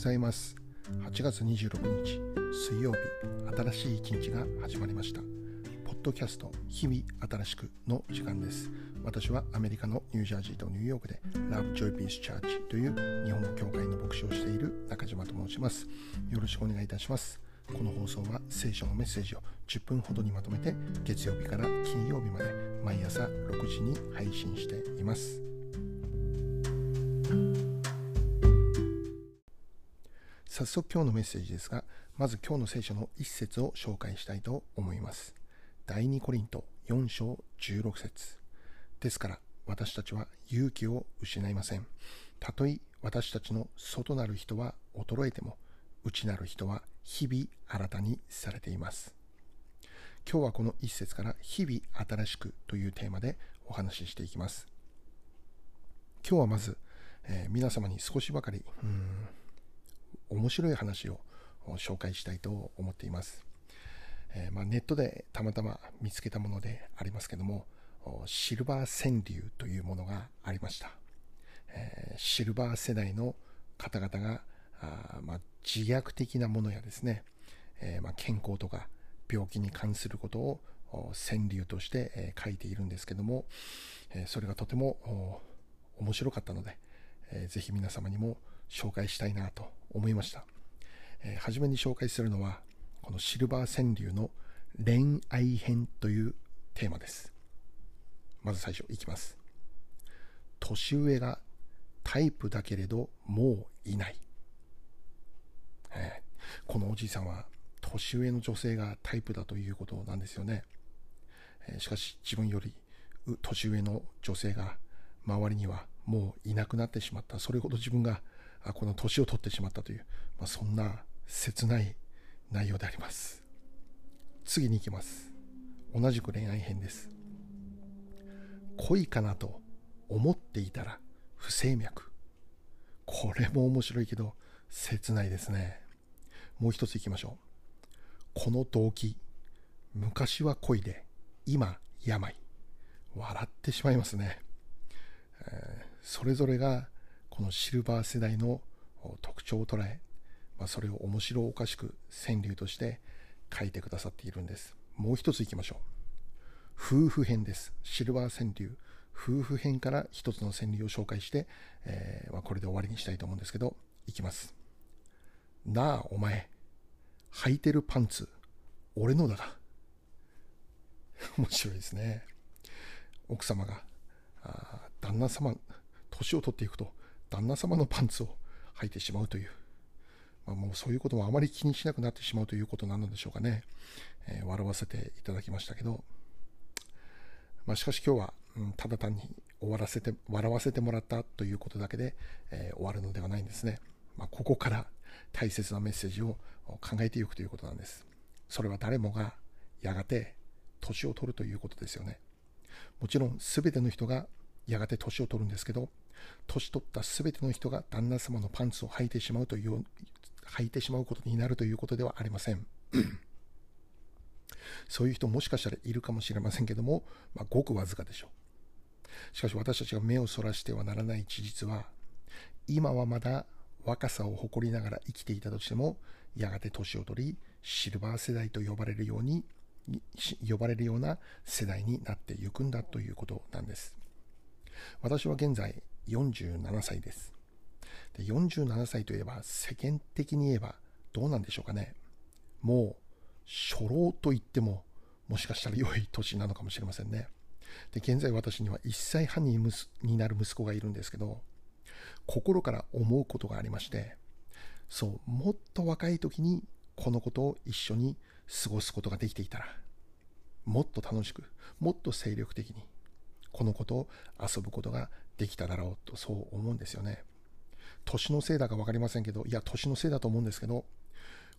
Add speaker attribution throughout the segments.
Speaker 1: ざいます。8月26日水曜日新しい一日が始まりました。ポッドキャスト日々新しくの時間です。私はアメリカのニュージャージーとニューヨークで Love Joy Peace Church という日本語教会の牧師をしている中島と申します。よろしくお願いいたします。この放送は聖書のメッセージを10分ほどにまとめて月曜日から金曜日まで毎朝6時に配信しています。早速今日のメッセージですが、まず今日の聖書の一節を紹介したいと思います。第2コリント4章16節ですから私たちは勇気を失いません。たとえ私たちの外なる人は衰えても、内なる人は日々新たにされています。今日はこの一節から日々新しくというテーマでお話ししていきます。今日はまず、えー、皆様に少しばかり、うーん面白い話を紹介したいと思っています。えー、まあ、ネットでたまたま見つけたものでありますけども、シルバー川柳というものがありました。えー、シルバー世代の方々があ、まあ、自虐的なものやですね、えー、まあ、健康とか病気に関することを川柳として、書いているんですけども、それがとても面白かったので、えー、ぜひ皆様にも紹介したいなと思いました。えー、初めに紹介するのは、このシルバー川柳の恋愛編というテーマです。まず最初いきます。年上がタイプだけれどもういない。えー、このおじいさんは年上の女性がタイプだということなんですよね。えー、しかし自分より年上の女性が周りにはもういなくなってしまった。それほど自分があこの年を取ってしまったという、まあ、そんな切ない内容であります。次に行きます。同じく恋愛編です。恋かなと思っていたら不整脈。これも面白いけど切ないですね。もう一つ行きましょう。この動機。昔は恋で、今病。笑ってしまいますね。えー、それぞれがこのシルバー世代の特徴を捉え、まあ、それを面白おかしく川柳として書いてくださっているんです。もう一ついきましょう。夫婦編です。シルバー川柳。夫婦編から一つの川柳を紹介して、えー、まあ、これで終わりにしたいと思うんですけど、いきます。なあ、お前。履いてるパンツ、俺のだが。面白いですね。奥様が、あ旦那様、年を取っていくと、旦那様のパンツを履いてしまうという、まあ、もうそういうこともあまり気にしなくなってしまうということなのでしょうかね。えー、笑わせていただきましたけど、まあ、しかし今日は、うん、ただ単に終わらせて、笑わせてもらったということだけで、えー、終わるのではないんですね。まあ、ここから大切なメッセージを考えていくということなんです。それは誰もがやがて年を取るということですよね。もちろん全ての人がやがて年を取るんですけど、年取った全ての人が旦那様のパンツを履いてしまうという、履いてしまうことになるということではありません。そういう人もしかしたらいるかもしれませんけども、まあ、ごくわずかでしょう。しかし私たちが目をそらしてはならない事実は、今はまだ若さを誇りながら生きていたとしても、やがて年を取り、シルバー世代と呼ばれるように、呼ばれるような世代になっていくんだということなんです。私は現在47歳です。で47歳といえば世間的に言えばどうなんでしょうかね。もう初老と言ってももしかしたら良い年なのかもしれませんね。で現在私には1歳半にになる息子がいるんですけど心から思うことがありましてそうもっと若い時にこのことを一緒に過ごすことができていたらもっと楽しくもっと精力的にこのこと遊ぶことができただろうとそう思うんですよね。年のせいだか分かりませんけど、いや、年のせいだと思うんですけど、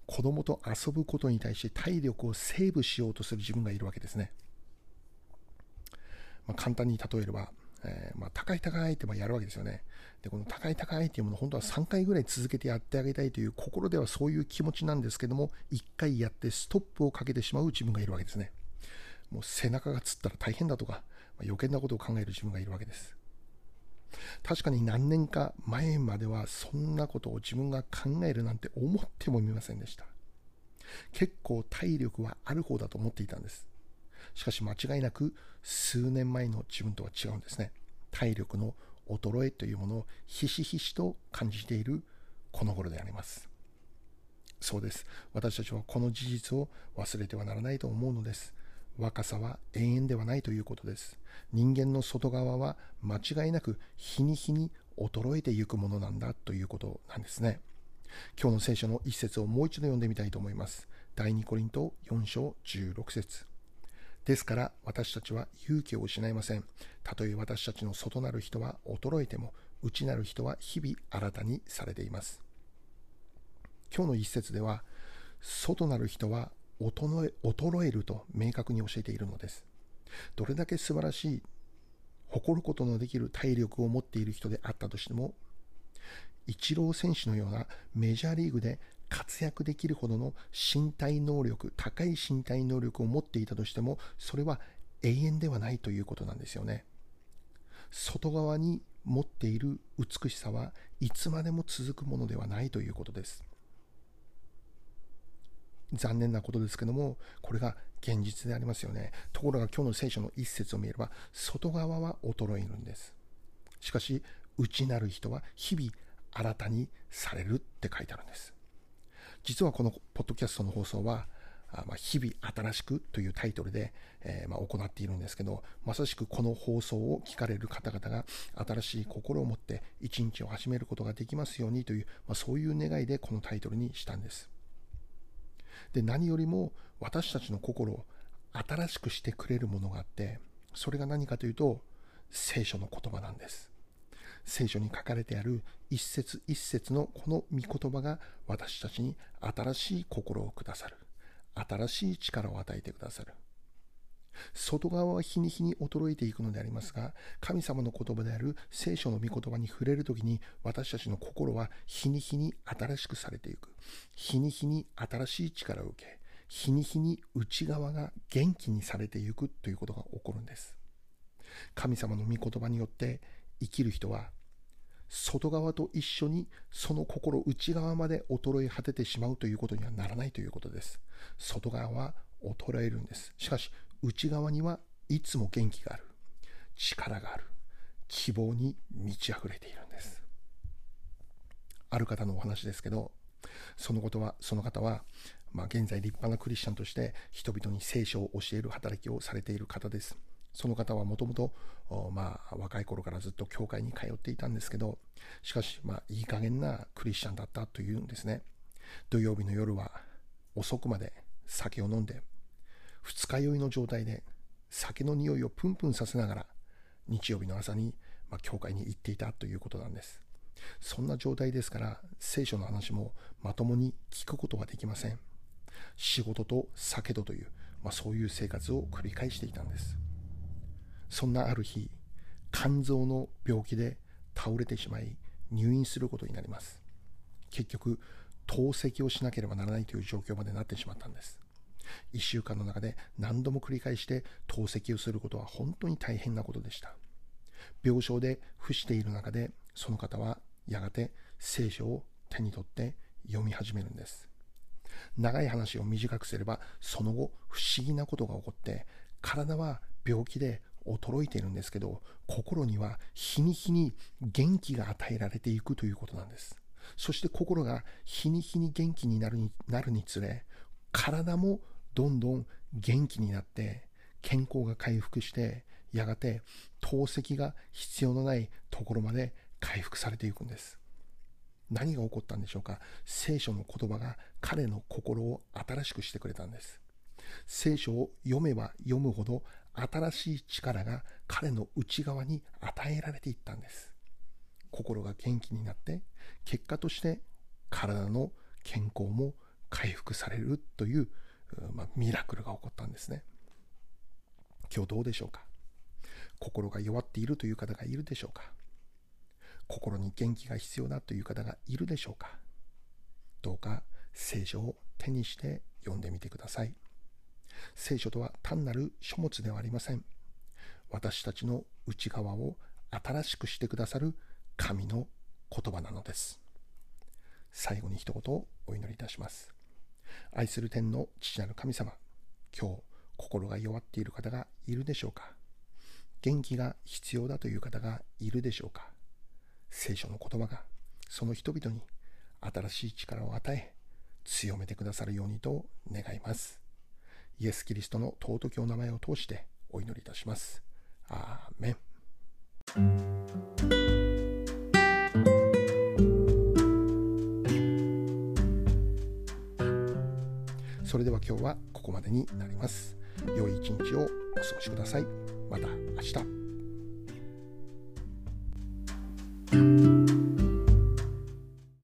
Speaker 1: 子供と遊ぶことに対して体力をセーブしようとする自分がいるわけですね。まあ、簡単に例えれば、えー、まあ、高い高いってやるわけですよね。で、この高い高いっていうもの、本当は3回ぐらい続けてやってあげたいという心ではそういう気持ちなんですけども、1回やってストップをかけてしまう自分がいるわけですね。もう背中がつったら大変だとか、余計なことを考える自分がいるわけです。確かに何年か前まではそんなことを自分が考えるなんて思ってもみませんでした。結構体力はある方だと思っていたんです。しかし間違いなく数年前の自分とは違うんですね。体力の衰えというものをひしひしと感じているこの頃であります。そうです。私たちはこの事実を忘れてはならないと思うのです。若さは永遠ではないということです。人間の外側は間違いなく日に日に衰えていくものなんだということなんですね。今日の聖書の一節をもう一度読んでみたいと思います。第2コリント4章16節ですから私たちは勇気を失いません。たとえ私たちの外なる人は衰えても、内なる人は日々新たにされています。今日の一節では、外なる人は衰えると明確に教えているのです。どれだけ素晴らしい、誇ることのできる体力を持っている人であったとしても、イチロー選手のようなメジャーリーグで活躍できるほどの身体能力、高い身体能力を持っていたとしても、それは永遠ではないということなんですよね。外側に持っている美しさはいつまでも続くものではないということです。残念なことですけども、これが現実でありますよね。ところが今日の聖書の一節を見れば、外側は衰えるんです。しかし、内なる人は日々新たにされるって書いてあるんです。実はこのポッドキャストの放送は、日々新しくというタイトルで、行っているんですけど、まさしくこの放送を聞かれる方々が新しい心を持って一日を始めることができますようにという、そういう願いでこのタイトルにしたんです。で、何よりも私たちの心を新しくしてくれるものがあって、それが何かというと、聖書の言葉なんです。聖書に書かれてある一節一節のこの御言葉が私たちに新しい心をくださる。新しい力を与えてくださる。外側は日に日に衰えていくのでありますが、神様の言葉である聖書の御言葉に触れるときに、私たちの心は日に日に新しくされていく。日に日に新しい力を受け、日に日に内側が元気にされていくということが起こるんです。神様の御言葉によって生きる人は外側と一緒にその心内側まで衰え果ててしまうということにはならないということです。外側は衰えるんです。しかし内側にはいつも元気がある。力がある。希望に満ち溢れているんです。ある方のお話ですけど、そのことは、その方は、まあ、現在立派なクリスチャンとして人々に聖書を教える働きをされている方です。その方はもともと、ま、若い頃からずっと教会に通っていたんですけど、しかし、まあ、いい加減なクリスチャンだったというんですね。土曜日の夜は遅くまで酒を飲んで、二日酔いの状態で酒の匂いをプンプンさせながら、日曜日の朝に、まあ、教会に行っていたということなんです。そんな状態ですから、聖書の話もまともに聞くことができません。仕事と酒とという、まあ、そういう生活を繰り返していたんです。そんなある日、肝臓の病気で倒れてしまい入院することになります。結局、透析をしなければならないという状況までなってしまったんです。1週間の中で何度も繰り返して透析をすることは本当に大変なことでした。病床で伏している中で、その方はやがて聖書を手に取って読み始めるんです。長い話を短くすれば、その後不思議なことが起こって、体は病気で衰えているんですけど、心には日に日に元気が与えられていくということなんです。そして心が日に日に元気になるになるにつれ、体もどんどん元気になって、健康が回復して、やがて透析が必要のないところまで回復されていくんです。何が起こったんでしょうか？聖書の言葉が彼の心を新しくしてくれたんです。聖書を読めば読むほど新しい力が彼の内側に与えられていったんです。心が元気になって、結果として体の健康も回復されるという、まあ、ミラクルが起こったんですね。今日どうでしょうか？心が弱っているという方がいるでしょうか？心に元気が必要だという方がいるでしょうか？どうか聖書を手にして読んでみてください。聖書とは単なる書物ではありません。私たちの内側を新しくしてくださる神の言葉なのです。最後に一言お祈りいたします。愛する天の父なる神様、今日心が弱っている方がいるでしょうか？元気が必要だという方がいるでしょうか？聖書の言葉がその人々に新しい力を与え強めてくださるようにと願います。イエス・キリストの尊きお名前を通してお祈りいたします。アーメン。今日はここまでになります。良い一日をお過ごしください。また明日。